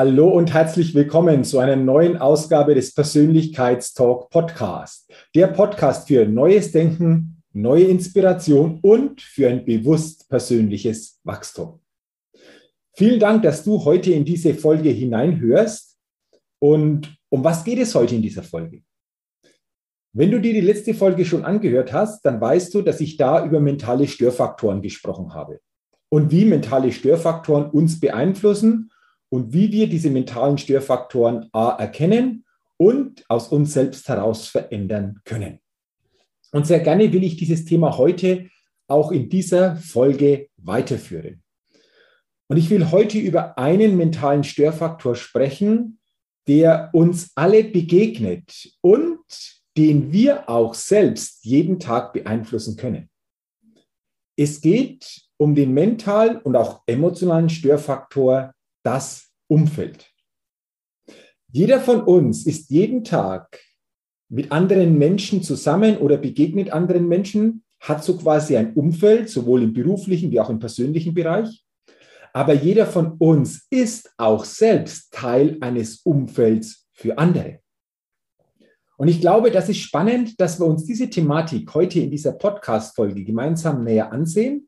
Hallo und herzlich willkommen zu einer neuen Ausgabe des Persönlichkeitstalk Podcast. Der Podcast für neues Denken, neue Inspiration und für ein bewusst persönliches Wachstum. Vielen Dank, dass du heute in diese Folge hineinhörst. Und um was geht es heute in dieser Folge? Wenn du dir die letzte Folge schon angehört hast, dann weißt du, dass ich da über mentale Störfaktoren gesprochen habe und wie mentale Störfaktoren uns beeinflussen und wie wir diese mentalen Störfaktoren A erkennen und aus uns selbst heraus verändern können. Und sehr gerne will ich dieses Thema heute auch in dieser Folge weiterführen. Und ich will heute über einen mentalen Störfaktor sprechen, der uns alle begegnet und den wir auch selbst jeden Tag beeinflussen können. Es geht um den mentalen und auch emotionalen Störfaktor das Umfeld. Jeder von uns ist jeden Tag mit anderen Menschen zusammen oder begegnet anderen Menschen, hat so quasi ein Umfeld, sowohl im beruflichen wie auch im persönlichen Bereich. Aber jeder von uns ist auch selbst Teil eines Umfelds für andere. Und ich glaube, das ist spannend, dass wir uns diese Thematik heute in dieser Podcast-Folge gemeinsam näher ansehen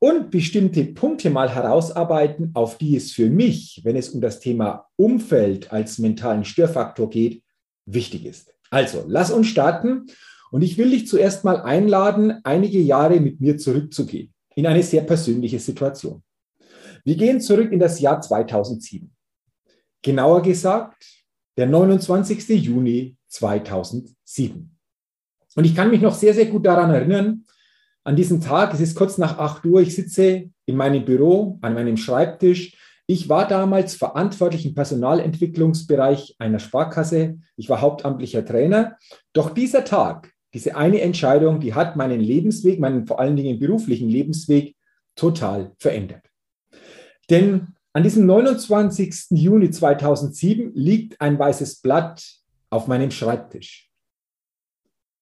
und bestimmte Punkte mal herausarbeiten, auf die es für mich, wenn es um das Thema Umfeld als mentalen Störfaktor geht, wichtig ist. Also, lass uns starten und ich will dich zuerst mal einladen, einige Jahre mit mir zurückzugehen in eine sehr persönliche Situation. Wir gehen zurück in das Jahr 2007. Genauer gesagt, der 29. Juni 2007. Und ich kann mich noch sehr, sehr gut daran erinnern, an diesem Tag, es ist kurz nach 8 Uhr, ich sitze in meinem Büro, an meinem Schreibtisch. Ich war damals verantwortlich im Personalentwicklungsbereich einer Sparkasse. Ich war hauptamtlicher Trainer. Doch dieser Tag, diese eine Entscheidung, die hat meinen Lebensweg, meinen vor allen Dingen beruflichen Lebensweg total verändert. Denn an diesem 29. Juni 2007 liegt ein weißes Blatt auf meinem Schreibtisch.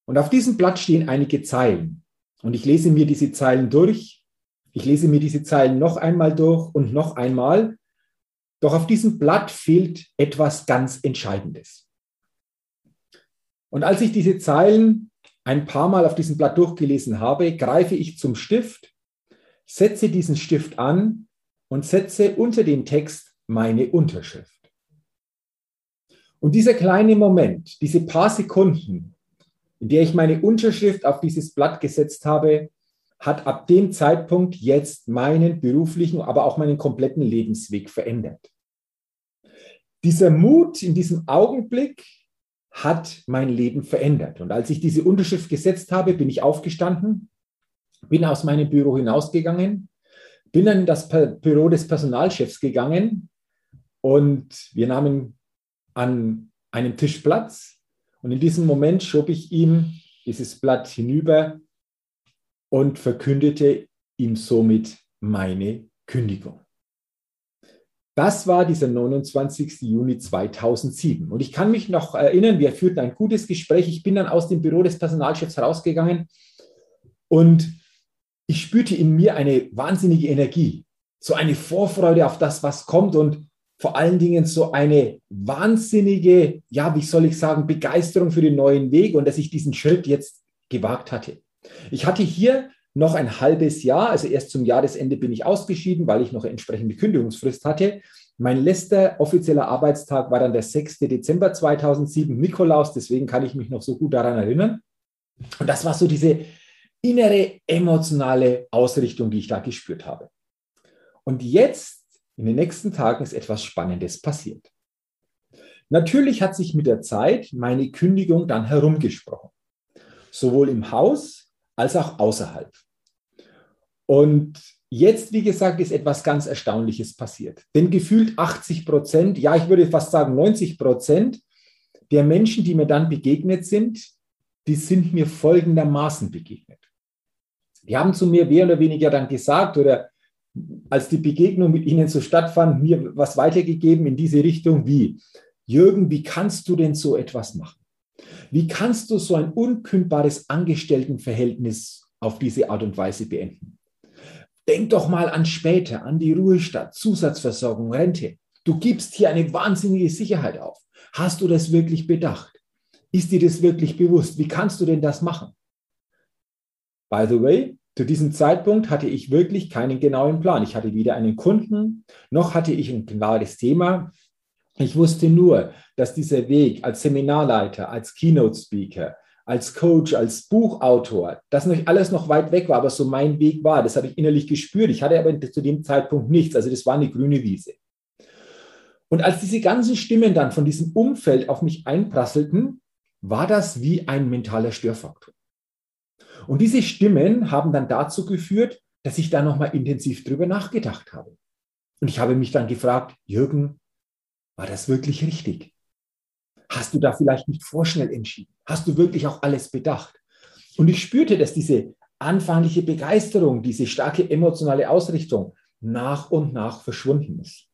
Und auf diesem Blatt stehen einige Zeilen. Und ich lese mir diese Zeilen durch. Ich lese mir diese Zeilen noch einmal durch und noch einmal. Doch auf diesem Blatt fehlt etwas ganz Entscheidendes. Und als ich diese Zeilen ein paar Mal auf diesem Blatt durchgelesen habe, greife ich zum Stift, setze diesen Stift an und setze unter den Text meine Unterschrift. Und dieser kleine Moment, diese paar Sekunden, in der ich meine Unterschrift auf dieses Blatt gesetzt habe, hat ab dem Zeitpunkt jetzt meinen beruflichen, aber auch meinen kompletten Lebensweg verändert. Dieser Mut in diesem Augenblick hat mein Leben verändert. Und als ich diese Unterschrift gesetzt habe, bin ich aufgestanden, bin aus meinem Büro hinausgegangen, bin dann in das Büro des Personalchefs gegangen und wir nahmen an einem Tisch Platz und in diesem Moment schob ich ihm dieses Blatt hinüber und verkündete ihm somit meine Kündigung. Das war dieser 29. Juni 2007. Und ich kann mich noch erinnern, wir führten ein gutes Gespräch. Ich bin dann aus dem Büro des Personalchefs rausgegangen und ich spürte in mir eine wahnsinnige Energie, so eine Vorfreude auf das, was kommt. Und vor allen Dingen so eine wahnsinnige, ja, wie soll ich sagen, Begeisterung für den neuen Weg und dass ich diesen Schritt jetzt gewagt hatte. Ich hatte hier noch ein halbes Jahr, also erst zum Jahresende bin ich ausgeschieden, weil ich noch eine entsprechende Kündigungsfrist hatte. Mein letzter offizieller Arbeitstag war dann der 6. Dezember 2007, Nikolaus, deswegen kann ich mich noch so gut daran erinnern. Und das war so diese innere emotionale Ausrichtung, die ich da gespürt habe. Und jetzt, in den nächsten Tagen, ist etwas Spannendes passiert. Natürlich hat sich mit der Zeit meine Kündigung dann herumgesprochen, sowohl im Haus als auch außerhalb. Und jetzt, wie gesagt, ist etwas ganz Erstaunliches passiert. Denn gefühlt 80 Prozent, ja, ich würde fast sagen 90 Prozent der Menschen, die mir dann begegnet sind, die sind mir folgendermaßen begegnet. Die haben zu mir mehr oder weniger dann gesagt oder als die Begegnung mit ihnen so stattfand, mir was weitergegeben in diese Richtung wie, Jürgen, wie kannst du denn so etwas machen? Wie kannst du so ein unkündbares Angestelltenverhältnis auf diese Art und Weise beenden? Denk doch mal an später, an die Ruhestand, Zusatzversorgung, Rente. Du gibst hier eine wahnsinnige Sicherheit auf. Hast du das wirklich bedacht? Ist dir das wirklich bewusst? Wie kannst du denn das machen? By the way, zu diesem Zeitpunkt hatte ich wirklich keinen genauen Plan. Ich hatte weder einen Kunden, noch hatte ich ein klares Thema. Ich wusste nur, dass dieser Weg als Seminarleiter, als Keynote-Speaker, als Coach, als Buchautor, das noch alles noch weit weg war, aber so mein Weg war. Das habe ich innerlich gespürt. Ich hatte aber zu dem Zeitpunkt nichts. Also das war eine grüne Wiese. Und als diese ganzen Stimmen dann von diesem Umfeld auf mich einprasselten, war das wie ein mentaler Störfaktor. Und diese Stimmen haben dann dazu geführt, dass ich da nochmal intensiv drüber nachgedacht habe. Und ich habe mich dann gefragt, Jürgen, war das wirklich richtig? Hast du da vielleicht nicht vorschnell entschieden? Hast du wirklich auch alles bedacht? Und ich spürte, dass diese anfängliche Begeisterung, diese starke emotionale Ausrichtung nach und nach verschwunden ist.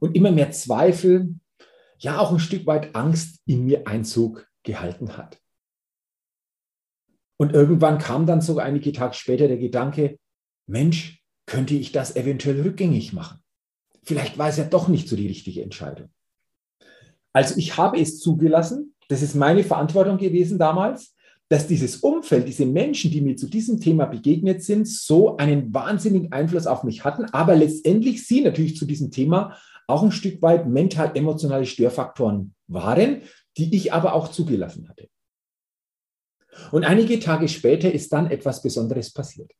Und immer mehr Zweifel, ja auch ein Stück weit Angst in mir Einzug gehalten hat. Und irgendwann kam dann so einige Tage später der Gedanke, Mensch, könnte ich das eventuell rückgängig machen? Vielleicht war es ja doch nicht so die richtige Entscheidung. Also ich habe es zugelassen, das ist meine Verantwortung gewesen damals, dass dieses Umfeld, diese Menschen, die mir zu diesem Thema begegnet sind, so einen wahnsinnigen Einfluss auf mich hatten, aber letztendlich sie natürlich zu diesem Thema auch ein Stück weit mental-emotionale Störfaktoren waren, die ich aber auch zugelassen hatte. Und einige Tage später ist dann etwas Besonderes passiert.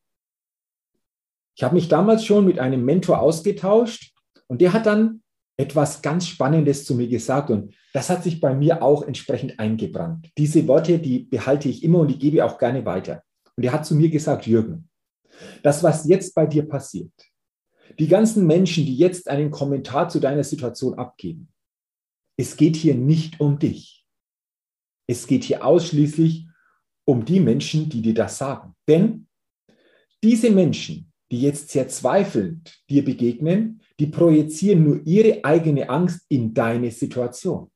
Ich habe mich damals schon mit einem Mentor ausgetauscht und der hat dann etwas ganz Spannendes zu mir gesagt und das hat sich bei mir auch entsprechend eingebrannt. Diese Worte, die behalte ich immer und die gebe ich auch gerne weiter. Und er hat zu mir gesagt, Jürgen, das, was jetzt bei dir passiert, die ganzen Menschen, die jetzt einen Kommentar zu deiner Situation abgeben, es geht hier nicht um dich. Es geht hier ausschließlich um die Menschen, die dir das sagen. Denn diese Menschen, die jetzt sehr zweifelnd dir begegnen, die projizieren nur ihre eigene Angst in deine Situation.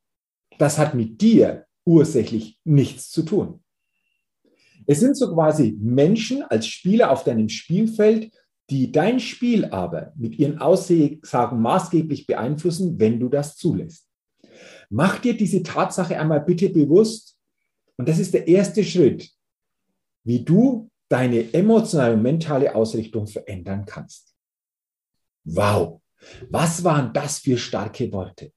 Das hat mit dir ursächlich nichts zu tun. Es sind so quasi Menschen als Spieler auf deinem Spielfeld, die dein Spiel aber mit ihren Aussagen maßgeblich beeinflussen, wenn du das zulässt. Mach dir diese Tatsache einmal bitte bewusst. Und das ist der erste Schritt, wie du deine emotionale und mentale Ausrichtung verändern kannst. Wow, was waren das für starke Worte?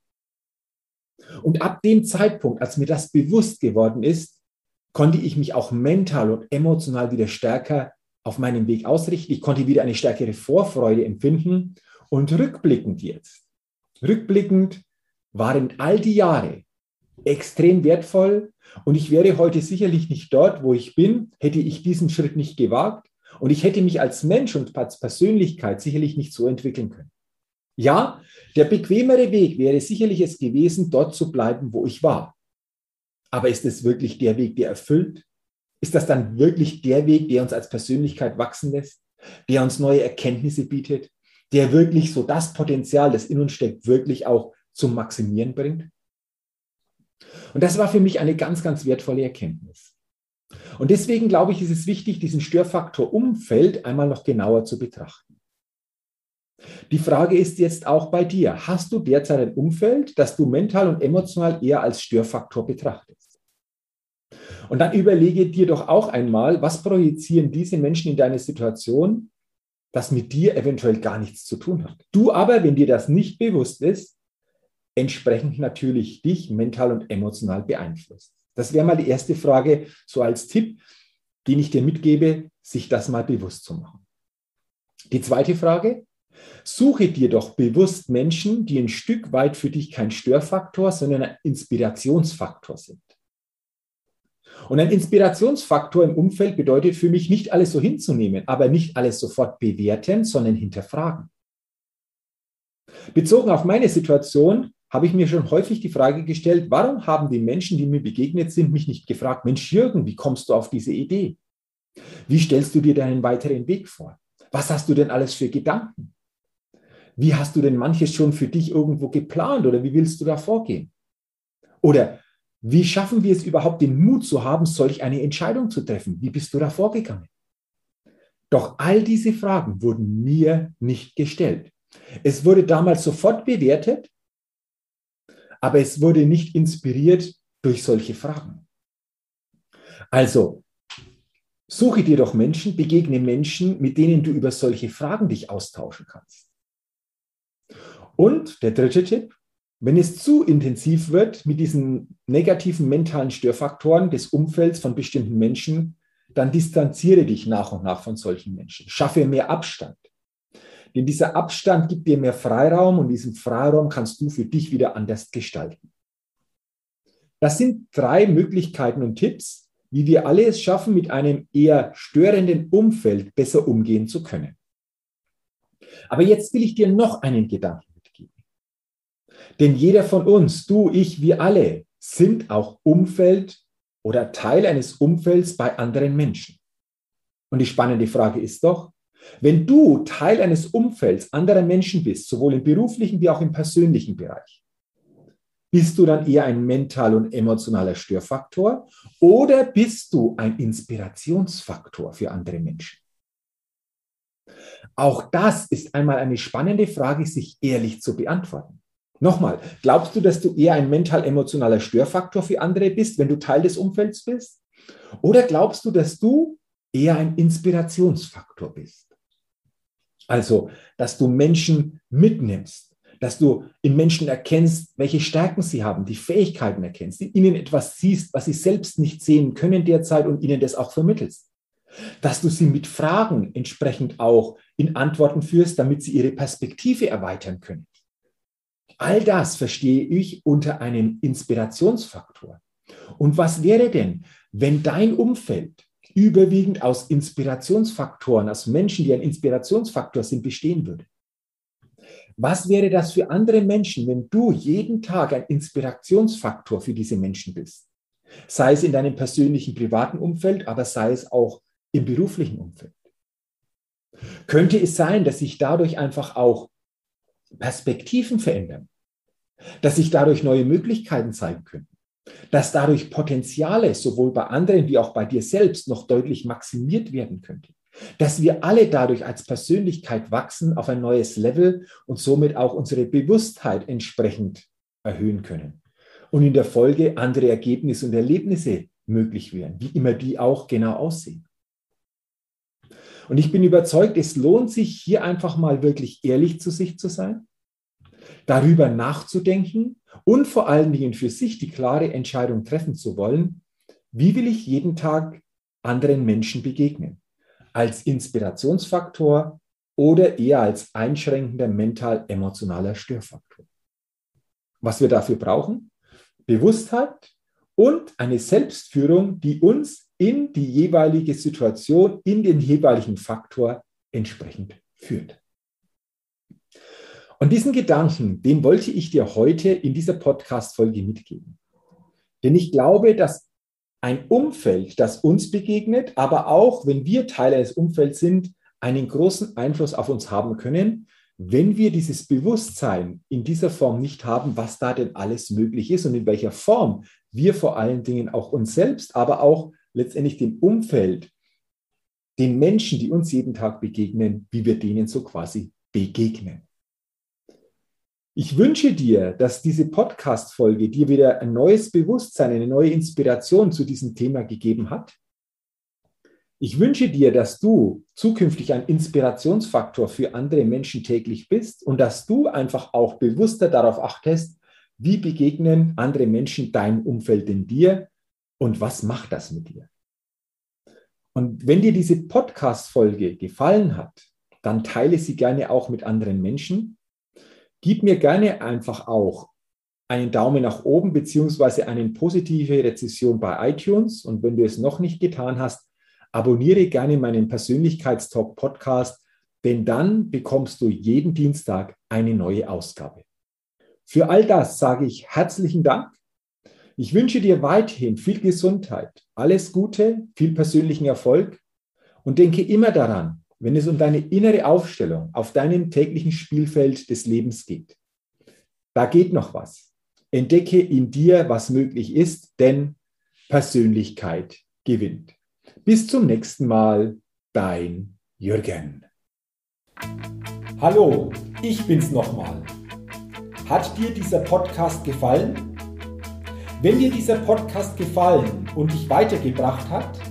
Und ab dem Zeitpunkt, als mir das bewusst geworden ist, konnte ich mich auch mental und emotional wieder stärker auf meinem Weg ausrichten. Ich konnte wieder eine stärkere Vorfreude empfinden. Und rückblickend jetzt, rückblickend waren all die Jahre extrem wertvoll. Und ich wäre heute sicherlich nicht dort, wo ich bin, hätte ich diesen Schritt nicht gewagt. Und ich hätte mich als Mensch und als Persönlichkeit sicherlich nicht so entwickeln können. Ja, der bequemere Weg wäre sicherlich es gewesen, dort zu bleiben, wo ich war. Aber ist es wirklich der Weg, der erfüllt? Ist das dann wirklich der Weg, der uns als Persönlichkeit wachsen lässt, der uns neue Erkenntnisse bietet, der wirklich so das Potenzial, das in uns steckt, wirklich auch zum Maximieren bringt? Und das war für mich eine ganz, ganz wertvolle Erkenntnis. Und deswegen glaube ich, ist es wichtig, diesen Störfaktor Umfeld einmal noch genauer zu betrachten. Die Frage ist jetzt auch bei dir. Hast du derzeit ein Umfeld, das du mental und emotional eher als Störfaktor betrachtest? Und dann überlege dir doch auch einmal, was projizieren diese Menschen in deine Situation das mit dir eventuell gar nichts zu tun hat. Du aber, wenn dir das nicht bewusst ist, entsprechend natürlich dich mental und emotional beeinflusst. Das wäre mal die erste Frage, so als Tipp, den ich dir mitgebe, sich das mal bewusst zu machen. Die zweite Frage, suche dir doch bewusst Menschen, die ein Stück weit für dich kein Störfaktor, sondern ein Inspirationsfaktor sind. Und ein Inspirationsfaktor im Umfeld bedeutet für mich nicht alles so hinzunehmen, aber nicht alles sofort bewerten, sondern hinterfragen. Bezogen auf meine Situation habe ich mir schon häufig die Frage gestellt, warum haben die Menschen, die mir begegnet sind, mich nicht gefragt, Mensch Jürgen, wie kommst du auf diese Idee? Wie stellst du dir deinen weiteren Weg vor? Was hast du denn alles für Gedanken? Wie hast du denn manches schon für dich irgendwo geplant oder wie willst du da vorgehen? Oder wie schaffen wir es überhaupt, den Mut zu haben, solch eine Entscheidung zu treffen? Wie bist du da vorgegangen? Doch all diese Fragen wurden mir nicht gestellt. Es wurde damals sofort bewertet, aber es wurde nicht inspiriert durch solche Fragen. Also, suche dir doch Menschen, begegne Menschen, mit denen du über solche Fragen dich austauschen kannst. Und der dritte Tipp, wenn es zu intensiv wird mit diesen negativen mentalen Störfaktoren des Umfelds von bestimmten Menschen, dann distanziere dich nach und nach von solchen Menschen. Schaffe mehr Abstand. Denn dieser Abstand gibt dir mehr Freiraum und diesen Freiraum kannst du für dich wieder anders gestalten. Das sind drei Möglichkeiten und Tipps, wie wir alle es schaffen, mit einem eher störenden Umfeld besser umgehen zu können. Aber jetzt will ich dir noch einen Gedanken mitgeben. Denn jeder von uns, du, ich, wir alle, sind auch Umfeld oder Teil eines Umfelds bei anderen Menschen. Und die spannende Frage ist doch, wenn du Teil eines Umfelds anderer Menschen bist, sowohl im beruflichen wie auch im persönlichen Bereich, bist du dann eher ein mental und emotionaler Störfaktor oder bist du ein Inspirationsfaktor für andere Menschen? Auch das ist einmal eine spannende Frage, sich ehrlich zu beantworten. Nochmal, glaubst du, dass du eher ein mental-emotionaler Störfaktor für andere bist, wenn du Teil des Umfelds bist? Oder glaubst du, dass du eher ein Inspirationsfaktor bist? Also, dass du Menschen mitnimmst, dass du in Menschen erkennst, welche Stärken sie haben, die Fähigkeiten erkennst, in ihnen etwas siehst, was sie selbst nicht sehen können derzeit und ihnen das auch vermittelst. Dass du sie mit Fragen entsprechend auch in Antworten führst, damit sie ihre Perspektive erweitern können. All das verstehe ich unter einem Inspirationsfaktor. Und was wäre denn, wenn dein Umfeld überwiegend aus Inspirationsfaktoren, aus Menschen, die ein Inspirationsfaktor sind, bestehen würde. Was wäre das für andere Menschen, wenn du jeden Tag ein Inspirationsfaktor für diese Menschen bist? Sei es in deinem persönlichen, privaten Umfeld, aber sei es auch im beruflichen Umfeld. Könnte es sein, dass sich dadurch einfach auch Perspektiven verändern, dass sich dadurch neue Möglichkeiten zeigen können? Dass dadurch Potenziale sowohl bei anderen wie auch bei dir selbst noch deutlich maximiert werden könnte. Dass wir alle dadurch als Persönlichkeit wachsen auf ein neues Level und somit auch unsere Bewusstheit entsprechend erhöhen können. Und in der Folge andere Ergebnisse und Erlebnisse möglich werden, wie immer die auch genau aussehen. Und ich bin überzeugt, es lohnt sich hier einfach mal wirklich ehrlich zu sich zu sein, darüber nachzudenken und vor allen Dingen für sich die klare Entscheidung treffen zu wollen, wie will ich jeden Tag anderen Menschen begegnen? Als Inspirationsfaktor oder eher als einschränkender mental-emotionaler Störfaktor. Was wir dafür brauchen? Bewusstheit und eine Selbstführung, die uns in die jeweilige Situation, in den jeweiligen Faktor entsprechend führt. Und diesen Gedanken, den wollte ich dir heute in dieser Podcast-Folge mitgeben. Denn ich glaube, dass ein Umfeld, das uns begegnet, aber auch, wenn wir Teil eines Umfelds sind, einen großen Einfluss auf uns haben können, wenn wir dieses Bewusstsein in dieser Form nicht haben, was da denn alles möglich ist und in welcher Form wir vor allen Dingen auch uns selbst, aber auch letztendlich dem Umfeld, den Menschen, die uns jeden Tag begegnen, wie wir denen so quasi begegnen. Ich wünsche dir, dass diese Podcast-Folge dir wieder ein neues Bewusstsein, eine neue Inspiration zu diesem Thema gegeben hat. Ich wünsche dir, dass du zukünftig ein Inspirationsfaktor für andere Menschen täglich bist und dass du einfach auch bewusster darauf achtest, wie begegnen andere Menschen dein Umfeld in dir und was macht das mit dir. Und wenn dir diese Podcast-Folge gefallen hat, dann teile sie gerne auch mit anderen Menschen. Gib mir gerne einfach auch einen Daumen nach oben beziehungsweise eine positive Rezession bei iTunes. Und wenn du es noch nicht getan hast, abonniere gerne meinen Persönlichkeitstalk Podcast, denn dann bekommst du jeden Dienstag eine neue Ausgabe. Für all das sage ich herzlichen Dank. Ich wünsche dir weiterhin viel Gesundheit, alles Gute, viel persönlichen Erfolg und denke immer daran, wenn es um deine innere Aufstellung auf deinem täglichen Spielfeld des Lebens geht. Da geht noch was. Entdecke in dir, was möglich ist, denn Persönlichkeit gewinnt. Bis zum nächsten Mal, dein Jürgen. Hallo, ich bin's nochmal. Hat dir dieser Podcast gefallen? Wenn dir dieser Podcast gefallen und dich weitergebracht hat,